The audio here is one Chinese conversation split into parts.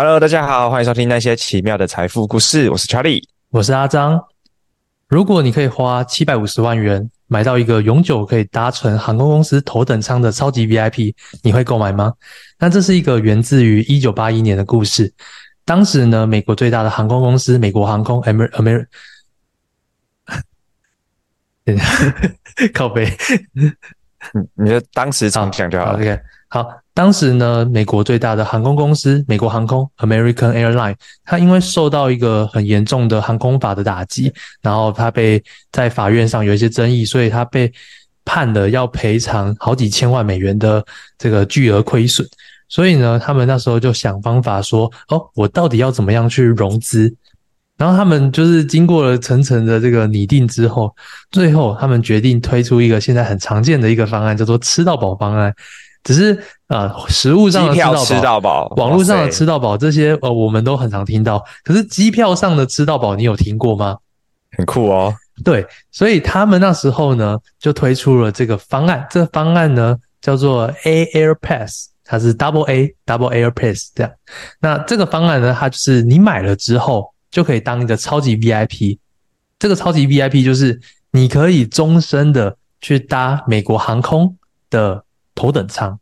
Hello，大家好，欢迎收听那些奇妙的财富故事。我是 Charlie，我是阿张。如果你可以花七百五十万元买到一个永久可以搭乘航空公司头等舱的超级 VIP，你会购买吗？那这是一个源自于一九八一年的故事。当时呢，美国最大的航空公司美国航空 Amer Amer，靠背，你你就当时这样讲就好了。OK，好。当时呢，美国最大的航空公司美国航空 American Airline），它因为受到一个很严重的航空法的打击，然后它被在法院上有一些争议，所以它被判了要赔偿好几千万美元的这个巨额亏损。所以呢，他们那时候就想方法说，哦，我到底要怎么样去融资？然后他们就是经过了层层的这个拟定之后，最后他们决定推出一个现在很常见的一个方案，叫做吃到饱方案。只是啊、呃，食物上的吃到饱，吃到饱，网络上的吃到饱，这些呃，我们都很常听到。可是机票上的吃到饱，你有听过吗？很酷哦。对，所以他们那时候呢，就推出了这个方案。这个方案呢，叫做 A Air Pass，它是 Double A Double Air Pass 这样。那这个方案呢，它就是你买了之后，就可以当一个超级 VIP。这个超级 VIP 就是你可以终身的去搭美国航空的。头等舱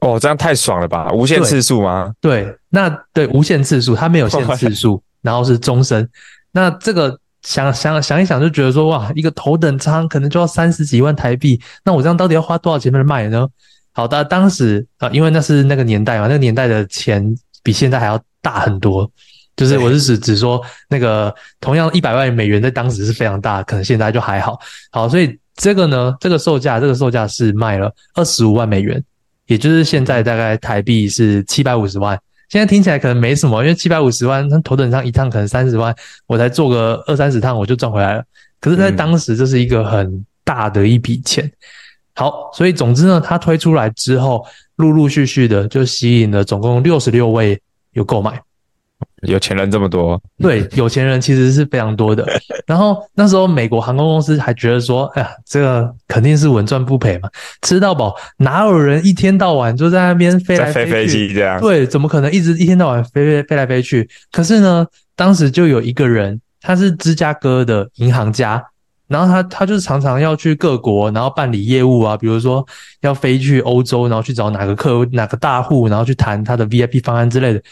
哦，这样太爽了吧？无限次数吗？对，对，那对无限次数，它没有限次数，然后是终身。那这个想想想一想，就觉得说哇，一个头等舱可能就要三十几万台币，那我这样到底要花多少钱来买呢？好的，当时啊，因为那是那个年代嘛，那个年代的钱比现在还要大很多。就是我是指指说，那个同样一百万美元在当时是非常大，可能现在就还好。好，所以。这个呢，这个售价，这个售价是卖了二十五万美元，也就是现在大概台币是七百五十万。现在听起来可能没什么，因为七百五十万，那头等舱一趟可能三十万，我才坐个二三十趟我就赚回来了。可是，在当时这是一个很大的一笔钱。好，所以总之呢，它推出来之后，陆陆续续的就吸引了总共六十六位有购买。有钱人这么多，对，有钱人其实是非常多的。然后那时候美国航空公司还觉得说，哎呀，这个肯定是稳赚不赔嘛，吃到饱，哪有人一天到晚就在那边飞来飞去？飞飞机这样？对，怎么可能一直一天到晚飞飞飞来飞去？可是呢，当时就有一个人，他是芝加哥的银行家，然后他他就是常常要去各国，然后办理业务啊，比如说要飞去欧洲，然后去找哪个客户、哪个大户，然后去谈他的 VIP 方案之类的。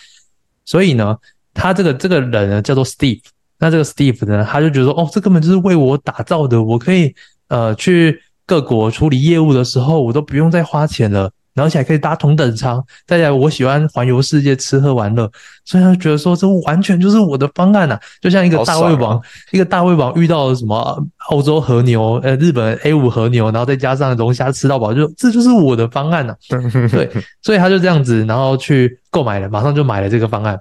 所以呢。他这个这个人呢，叫做 Steve，那这个 Steve 呢，他就觉得说，哦，这根本就是为我打造的，我可以呃去各国处理业务的时候，我都不用再花钱了，然后而且还可以搭同等舱，再来我喜欢环游世界，吃喝玩乐，所以他就觉得说，这完全就是我的方案呐、啊，就像一个大胃王，啊、一个大胃王遇到了什么欧洲和牛，呃，日本 A 五和牛，然后再加上龙虾吃到饱，就这就是我的方案呐、啊，对，所以他就这样子，然后去购买了，马上就买了这个方案。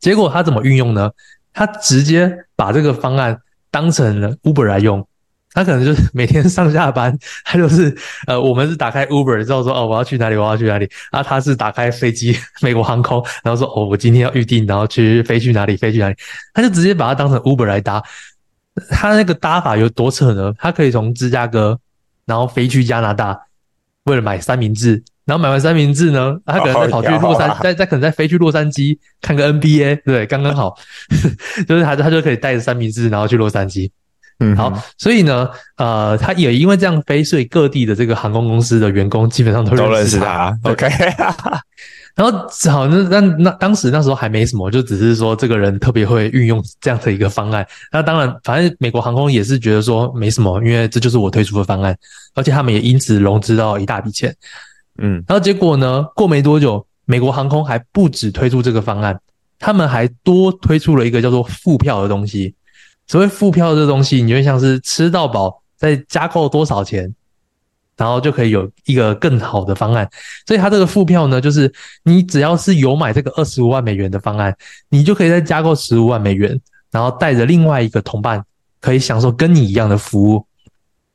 结果他怎么运用呢？他直接把这个方案当成了 Uber 来用。他可能就是 每天上下班，他就是呃，我们是打开 Uber 之后说哦，我要去哪里，我要去哪里。啊，他是打开飞机，美国航空，然后说哦，我今天要预定，然后去飞去哪里，飞去哪里。他就直接把它当成 Uber 来搭。他那个搭法有多扯呢？他可以从芝加哥，然后飞去加拿大，为了买三明治。然后买完三明治呢，他可能再跑去洛杉，再再可能再飞去洛杉矶看个 NBA，对，刚刚好，就是他他就可以带着三明治，然后去洛杉矶。嗯，好，所以呢，呃，他也因为这样飞，所以各地的这个航空公司的员工基本上都认识他。都认识他。OK，然后好，那那那当时那时候还没什么，就只是说这个人特别会运用这样的一个方案。那当然，反正美国航空也是觉得说没什么，因为这就是我推出的方案，而且他们也因此融资到一大笔钱。嗯，然后结果呢？过没多久，美国航空还不止推出这个方案，他们还多推出了一个叫做副票的东西。所谓副票这东西，你就像是吃到饱再加购多少钱，然后就可以有一个更好的方案。所以它这个副票呢，就是你只要是有买这个二十五万美元的方案，你就可以再加购十五万美元，然后带着另外一个同伴，可以享受跟你一样的服务。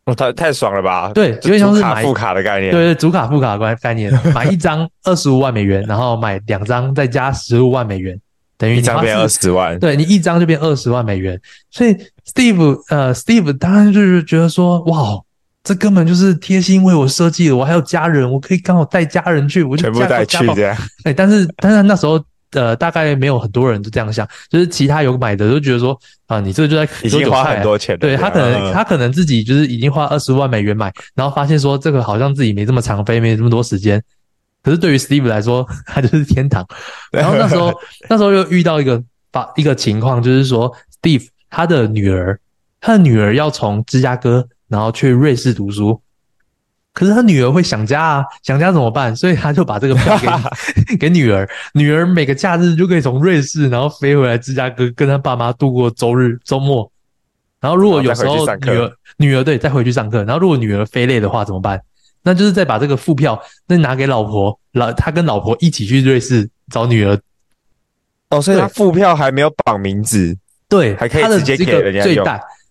哦，太太爽了吧？对，有点像是买副卡的概念。对对，主卡副卡的概念，买一张二十五万美元，然后买两张再加十五万美元，等于一张变二十万。对，你一张就变二十万美元。所以 Steve 呃，Steve 当然就是觉得说，哇，这根本就是贴心为我设计的，我还有家人，我可以刚好带家人去，我就全部带去这样。哎，但是但是那时候。呃，大概没有很多人都这样想，就是其他有买的都觉得说啊，你这个就在已经花很多钱了，对他可能他可能自己就是已经花二十万美元买，然后发现说这个好像自己没这么长飞，没这么多时间。可是对于 Steve 来说，他就是天堂。然后那时候 那时候又遇到一个把一个情况，就是说 Steve 他的女儿，他的女儿要从芝加哥然后去瑞士读书。可是他女儿会想家啊，想家怎么办？所以他就把这个票给 给女儿，女儿每个假日就可以从瑞士然后飞回来芝加哥，跟他爸妈度过周日周末。然后如果有时候女儿女儿对再回去上课，然后如果女儿飞累的话怎么办？那就是再把这个副票再拿给老婆，老他跟老婆一起去瑞士找女儿。哦，所以他副票还没有绑名字，对，还可以直接给人家用。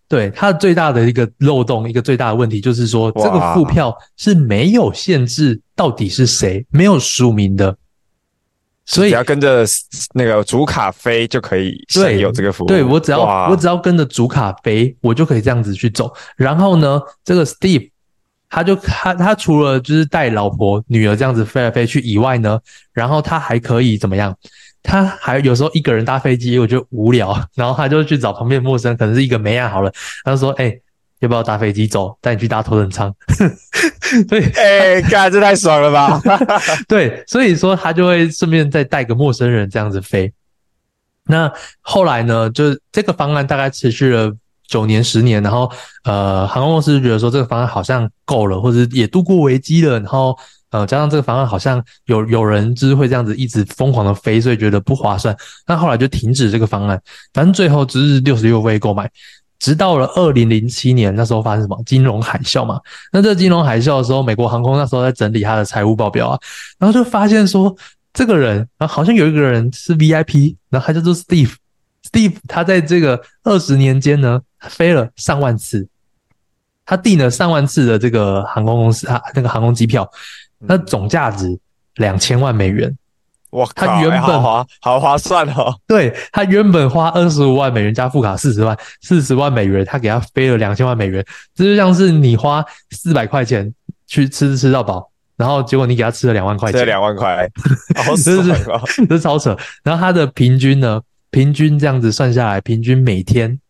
对，它最大的一个漏洞，一个最大的问题就是说，这个副票是没有限制到底是谁，没有署名的，所以只要跟着那个主卡飞就可以享有这个服务。对，我只要我只要跟着主卡飞，我就可以这样子去走。然后呢，这个 Steve 他就他他除了就是带老婆女儿这样子飞来飞去以外呢，然后他还可以怎么样？他还有时候一个人搭飞机，我觉得无聊，然后他就去找旁边陌生，可能是一个妹啊，好了，他就说：“哎、欸，要不要搭飞机走？带你去搭头等舱。”所以，哎，干，这太爽了吧？对，所以说他就会顺便再带个陌生人这样子飞。那后来呢，就是这个方案大概持续了九年、十年，然后呃，航空公司觉得说这个方案好像够了，或者也度过危机了，然后。呃，加上这个方案好像有有人就是会这样子一直疯狂的飞，所以觉得不划算。那后来就停止这个方案，反正最后只是六十六位购买。直到了二零零七年，那时候发生什么金融海啸嘛？那这个金融海啸的时候，美国航空那时候在整理他的财务报表啊，然后就发现说，这个人啊，好像有一个人是 VIP，然后他叫做 Steve。Steve 他在这个二十年间呢，飞了上万次，他订了上万次的这个航空公司啊，那个航空机票。那总价值两千万美元，哇！他原本好划好划算哦。对，他原本花二十五万美元加副卡四十万，四十万美元，他给他飞了两千万美元，这就像是你花四百块钱去吃吃到饱，然后结果你给他吃了两万块钱，这两万块，好这是这是超扯。然后他的平均呢，平均这样子算下来，平均每天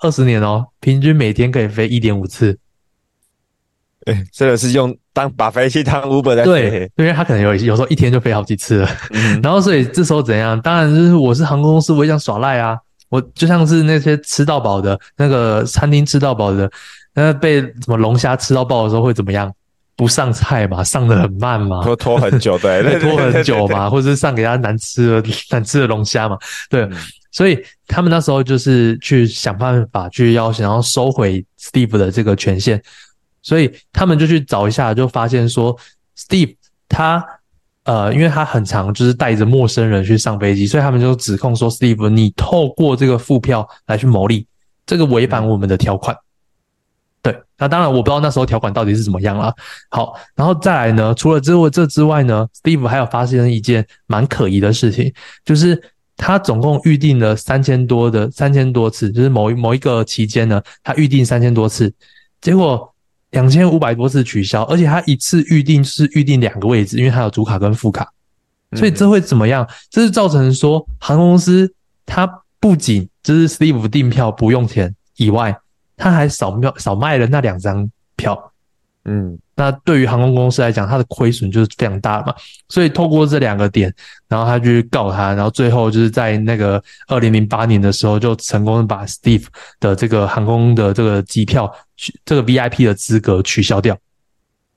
二十年哦，平均每天可以飞一点五次。哎，真的是用当把飞机当 Uber 在飞。对，因为他可能有有时候一天就飞好几次了，嗯、然后所以这时候怎样？当然就是我是航空公司，我也想耍赖啊！我就像是那些吃到饱的那个餐厅吃到饱的，那被什么龙虾吃到爆的时候会怎么样？不上菜嘛，上的很慢嘛，拖拖很久，对，拖很久嘛，或者是上给他难吃的难吃的龙虾嘛，对。嗯、所以他们那时候就是去想办法去要想要收回 Steve 的这个权限。所以他们就去找一下，就发现说，Steve 他呃，因为他很常就是带着陌生人去上飞机，所以他们就指控说，Steve 你透过这个副票来去牟利，这个违反我们的条款。对，那当然我不知道那时候条款到底是怎么样了。好，然后再来呢，除了这这之外呢，Steve 还有发生一件蛮可疑的事情，就是他总共预定了三千多的三千多次，就是某一某一个期间呢，他预定三千多次，结果。两千五百多次取消，而且他一次预定是预定两个位置，因为他有主卡跟副卡，所以这会怎么样？这是造成说航空公司他不仅就是 Steve 订票不用钱以外，他还少卖少卖了那两张票，嗯。那对于航空公司来讲，它的亏损就是非常大嘛，所以透过这两个点，然后他去告他，然后最后就是在那个二零零八年的时候，就成功把 Steve 的这个航空的这个机票，这个 VIP 的资格取消掉。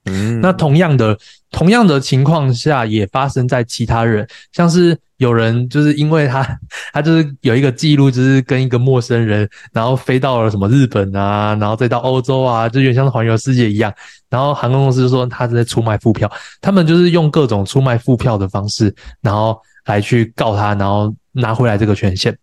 嗯，那同样的，同样的情况下也发生在其他人，像是有人就是因为他他就是有一个记录，就是跟一个陌生人，然后飞到了什么日本啊，然后再到欧洲啊，就有点像是环游世界一样。然后航空公司就说他是在出卖副票，他们就是用各种出卖副票的方式，然后来去告他，然后拿回来这个权限。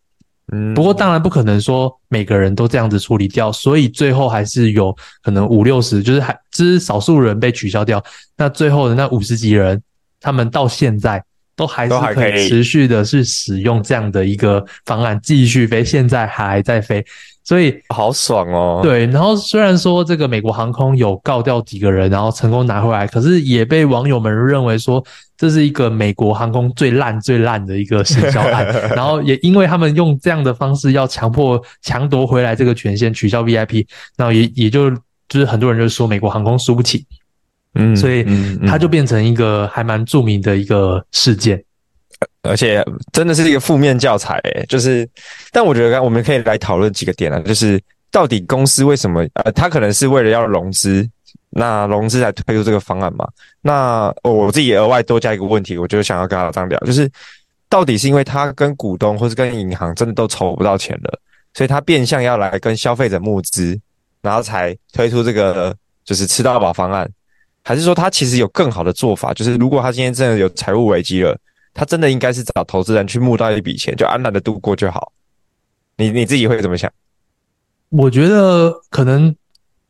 嗯，不过当然不可能说每个人都这样子处理掉，所以最后还是有可能五六十，就是还只是少数人被取消掉。那最后的那五十几人，他们到现在都还是可以持续的是使用这样的一个方案继续飞，现在还在飞。所以好爽哦！对，然后虽然说这个美国航空有告掉几个人，然后成功拿回来，可是也被网友们认为说这是一个美国航空最烂最烂的一个行销案。然后也因为他们用这样的方式要强迫强夺回来这个权限，取消 VIP，然后也也就就是很多人就说美国航空输不起，嗯，所以它就变成一个还蛮著名的一个事件。而且真的是一个负面教材，诶，就是，但我觉得我们可以来讨论几个点啊，就是到底公司为什么，呃，他可能是为了要融资，那融资才推出这个方案嘛？那我自己额外多加一个问题，我就想要跟老张聊，就是到底是因为他跟股东或是跟银行真的都筹不到钱了，所以他变相要来跟消费者募资，然后才推出这个就是吃到饱方案，还是说他其实有更好的做法？就是如果他今天真的有财务危机了？他真的应该是找投资人去募到一笔钱，就安然的度过就好。你你自己会怎么想？我觉得可能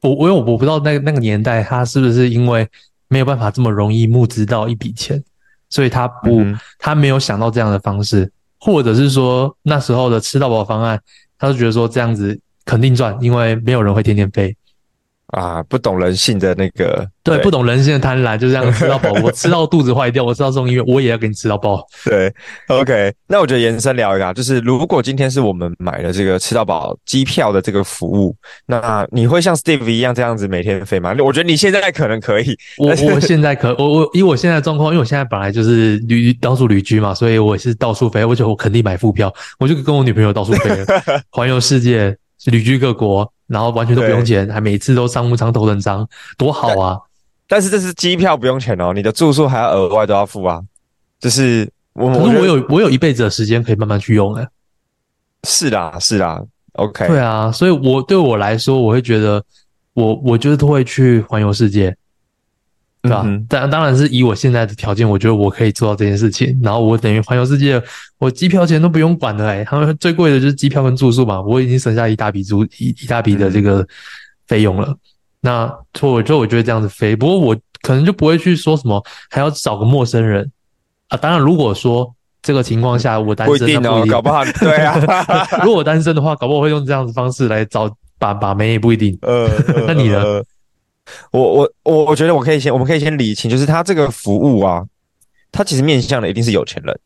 我我我我不知道那个那个年代他是不是因为没有办法这么容易募资到一笔钱，所以他不、嗯、他没有想到这样的方式，或者是说那时候的吃到饱方案，他就觉得说这样子肯定赚，因为没有人会天天飞。啊，不懂人性的那个，对，对不懂人性的贪婪，就这样吃到饱。我吃到肚子坏掉，我吃到送医院，我也要给你吃到饱。对，OK。那我觉得延伸聊一下，就是如果今天是我们买了这个吃到饱机票的这个服务，那你会像 Steve 一样这样子每天飞吗？我觉得你现在可能可以。我 我现在可，我我以我现在的状况，因为我现在本来就是旅到处旅居嘛，所以我是到处飞，而且我肯定买副票，我就跟我女朋友到处飞，环游世界，旅居各国。然后完全都不用钱，还每次都商务舱头等舱，多好啊！但是这是机票不用钱哦，你的住宿还要额外都要付啊。就是我，可是我有我有一辈子的时间可以慢慢去用诶。是啦，是啦，OK。对啊，所以我对我来说，我会觉得我我就是都会去环游世界。对吧？当、嗯、当然是以我现在的条件，我觉得我可以做到这件事情。然后我等于环游世界，我机票钱都不用管了哎。他们最贵的就是机票跟住宿嘛，我已经省下一大笔租一一大笔的这个费用了。嗯、那所以我就我觉得这样子飞，不过我可能就不会去说什么还要找个陌生人啊。当然，如果说这个情况下我单身，不一定哦，搞不好 对啊。如果我单身的话，搞不好我会用这样子方式来找把把妹，也不一定。呃，那你呢？我我我我觉得我可以先，我们可以先理清，就是他这个服务啊，他其实面向的一定是有钱人。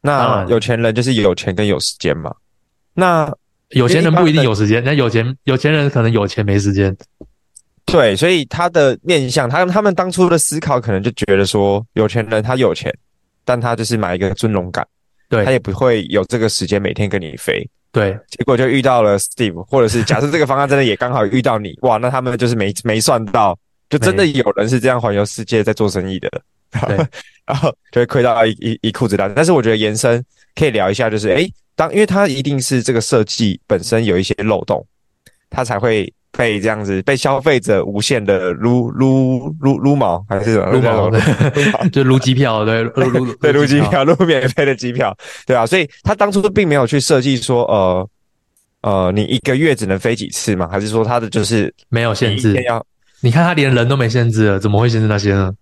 那有钱人就是有钱跟有时间嘛。那有钱人不一定有时间，那有钱有钱人可能有钱没时间。对，所以他的面向，他他们当初的思考可能就觉得说，有钱人他有钱，但他就是买一个尊荣感，对，他也不会有这个时间每天跟你飞。对，结果就遇到了 Steve，或者是 假设这个方案真的也刚好遇到你，哇，那他们就是没没算到，就真的有人是这样环游世界在做生意的，对，然后就会亏到一一一裤子烂。但是我觉得延伸可以聊一下，就是诶，当因为它一定是这个设计本身有一些漏洞，它才会。被这样子被消费者无限的撸撸撸撸毛还是撸毛？对，就撸机票，对，撸撸 对撸机票，撸免费的机票，对啊，所以他当初并没有去设计说，呃呃，你一个月只能飞几次嘛？还是说他的就是没有限制？要你看他连人都没限制了，怎么会限制那些呢？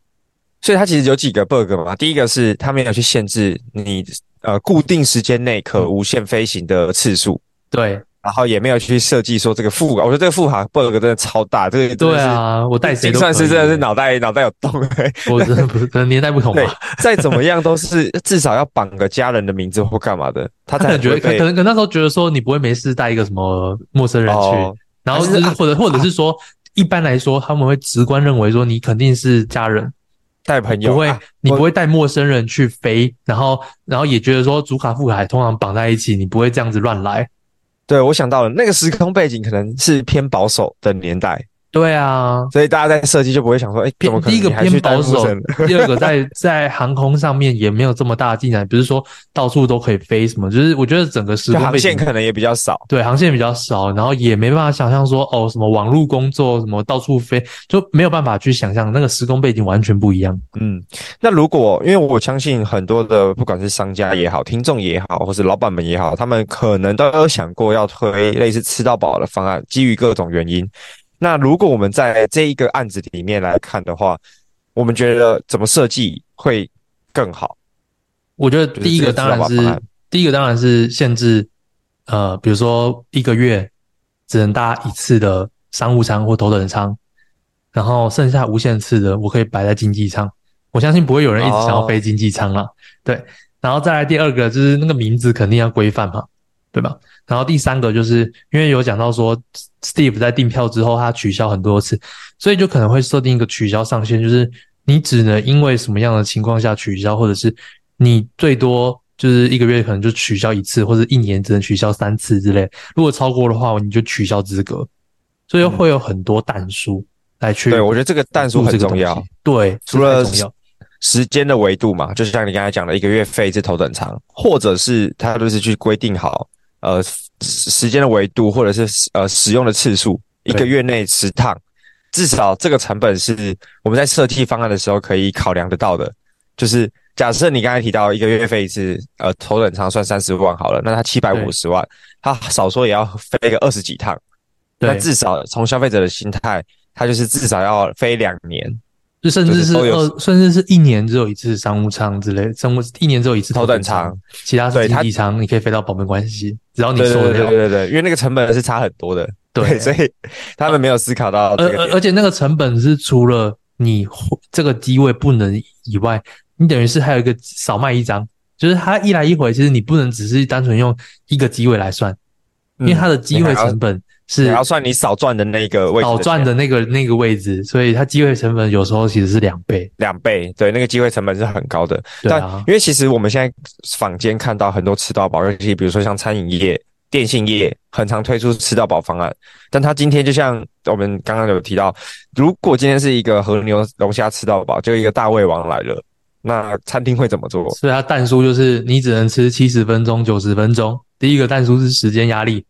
所以他其实有几个 bug 嘛。第一个是他没有去限制你呃固定时间内可无限飞行的次数，对。然后也没有去设计说这个副卡，我觉得这个副卡 bug 真的超大，这个对啊，我带谁都算是真的是脑袋脑袋有洞，我真的不是可能年代不同 吧，再怎么样都是至少要绑个家人的名字或干嘛的，他才觉得可能可能那时候觉得说你不会没事带一个什么陌生人去，哦、然后是或者或者是说一般来说他们会直观认为说你肯定是家人。带朋友，不会你不会带陌生人去飞，然后然后也觉得说主卡副卡通常绑在一起，你不会这样子乱来。对，我想到了那个时空背景可能是偏保守的年代，对啊，所以大家在设计就不会想说，哎，偏第一个偏保守，第二个在在航空上面也没有这么大的进展，不是说到处都可以飞什么，就是我觉得整个时空航线可能也比较少，对，航线比较少，然后也没办法想象说，哦，什么网络工作，什么到处飞，就没有办法去想象那个时空背景完全不一样。嗯，那如果因为我相信很多的不管是商家也好，听众也好，或是老板们也好，他们可能都有想过要推类似吃到饱的方案，基于各种原因。那如果我们在这一个案子里面来看的话，我们觉得怎么设计会更好？我觉得第一个当然是第一个当然是限制，呃，比如说一个月只能搭一次的商务舱或头等舱，然后剩下无限次的我可以摆在经济舱。我相信不会有人一直想要飞经济舱了。哦、对，然后再来第二个就是那个名字肯定要规范嘛，对吧？然后第三个就是因为有讲到说，Steve 在订票之后他取消很多次，所以就可能会设定一个取消上限，就是你只能因为什么样的情况下取消，或者是你最多就是一个月可能就取消一次，或者一年只能取消三次之类。如果超过的话，你就取消资格。所以会有很多弹书来去、嗯。对，我觉得这个弹书很重要。对，除了时间的维度嘛，就是像你刚才讲的一个月飞一次头等舱，或者是他就是去规定好。呃，时间的维度或者是呃使用的次数，一个月内十趟，至少这个成本是我们在设计方案的时候可以考量得到的。就是假设你刚才提到一个月飞一次，呃，头等舱算三十万好了，那它七百五十万，它少说也要飞个二十几趟，那至少从消费者的心态，它就是至少要飞两年。就甚至是二，甚至是一年只有一次商务舱之类，商务一年只有一次头等舱，其他是经济舱，你可以飞到宝没关系，只要你说的。对对对对，因为那个成本是差很多的，对，所以他们没有思考到。而而而且那个成本是除了你这个机位不能以外，你等于是还有一个少卖一张，就是它一来一回，其实你不能只是单纯用一个机位来算，因为它的机位成本。是，要算你少赚的那个位置，少赚的那个那个位置，所以它机会成本有时候其实是两倍，两倍，对，那个机会成本是很高的。对啊，但因为其实我们现在坊间看到很多吃到饱，尤其比如说像餐饮业、电信业，很常推出吃到饱方案。但他今天就像我们刚刚有提到，如果今天是一个和牛龙虾吃到饱，就一个大胃王来了，那餐厅会怎么做？所以它蛋叔就是你只能吃七十分钟、九十分钟。第一个蛋叔是时间压力。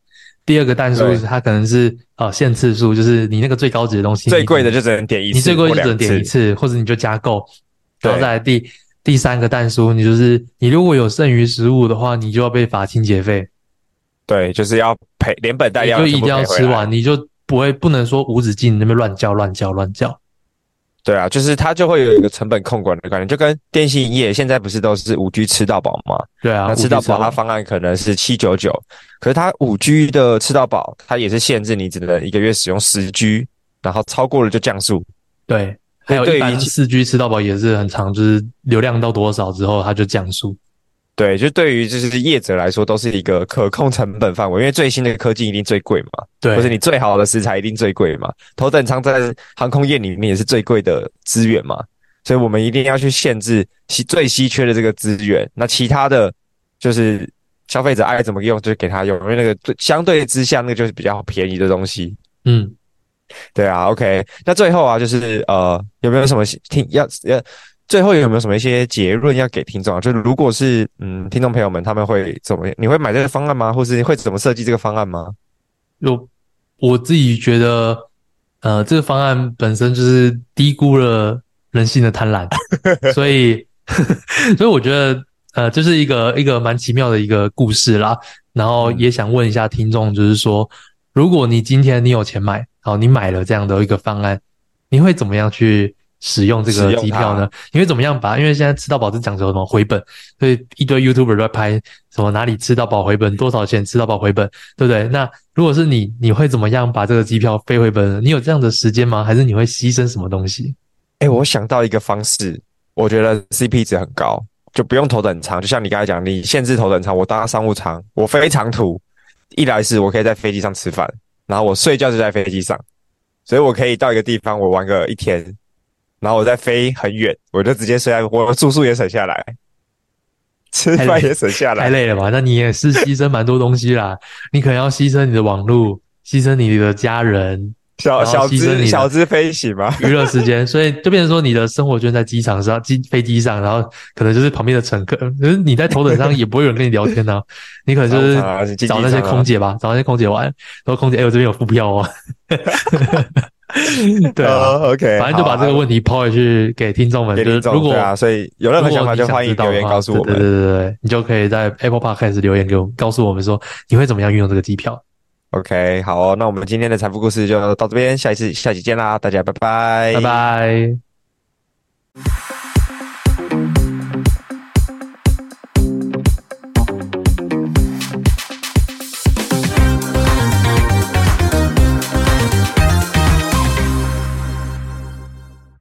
第二个但书是它可能是呃限次数，就是你那个最高级的东西，最贵的就只能点一次，你最贵就只能点一次，或者你就加购。然后再来第第三个蛋数，你就是你如果有剩余食物的话，你就要被罚清洁费。对，就是要赔连本带利，就一定要吃完，你就不会不能说无止境那边乱叫乱叫乱叫。对啊，就是它就会有一个成本控管的概念，就跟电信业现在不是都是五 G 吃到饱吗？对啊，那吃到饱它方案可能是七九九，可是它五 G 的吃到饱，它也是限制你只能一个月使用十 G，然后超过了就降速。对，还有一般四 G 吃到饱也是很长，就是流量到多少之后它就降速。对，就对于就是业者来说，都是一个可控成本范围，因为最新的科技一定最贵嘛，对，或是你最好的食材一定最贵嘛。头等舱在航空业里面也是最贵的资源嘛，所以我们一定要去限制稀最稀缺的这个资源。那其他的就是消费者爱怎么用就给他用，因为那个相对之下那个就是比较便宜的东西。嗯，对啊，OK。那最后啊，就是呃，有没有什么听要要？最后有没有什么一些结论要给听众啊？就是如果是嗯，听众朋友们他们会怎么？你会买这个方案吗？或是会怎么设计这个方案吗？有，我自己觉得，呃，这个方案本身就是低估了人性的贪婪，所以，所以我觉得，呃，这、就是一个一个蛮奇妙的一个故事啦。然后也想问一下听众，就是说，如果你今天你有钱买，好，你买了这样的一个方案，你会怎么样去？使用这个机票呢？你会怎么样把？因为现在吃到饱是讲究什么回本，所以一堆 YouTuber 都在拍什么哪里吃到饱回本，多少钱吃到饱回本，对不对？那如果是你，你会怎么样把这个机票飞回本？你有这样的时间吗？还是你会牺牲什么东西？哎、欸，我想到一个方式，我觉得 CP 值很高，就不用头等舱。就像你刚才讲，你限制头等舱，我搭商务舱，我飞长途，一来是我可以在飞机上吃饭，然后我睡觉就在飞机上，所以我可以到一个地方我玩个一天。然后我再飞很远，我就直接睡在，我住宿也省下来，吃饭也省下来，太累了吧？那你也是牺牲蛮多东西啦，你可能要牺牲你的网络，牺牲你的家人，小小资小资飞行嘛，娱乐时间，所以就变成说你的生活圈在机场上、机飞机上，然后可能就是旁边的乘客，可是你在头等舱也不会有人跟你聊天呢、啊，你可能就是找那些空姐吧，找那些空姐玩，然后空姐，哎，我这边有副票哦。对啊、oh,，OK，反正就把这个问题抛回去给听众们，就是如果啊，所以有任何想法就欢迎留言告诉我们。对对对对，你就可以在 Apple Podcast 留言给我们，告诉我们说你会怎么样运用这个机票。OK，好、哦，那我们今天的财富故事就到这边，下一次下期见啦，大家拜拜，拜拜。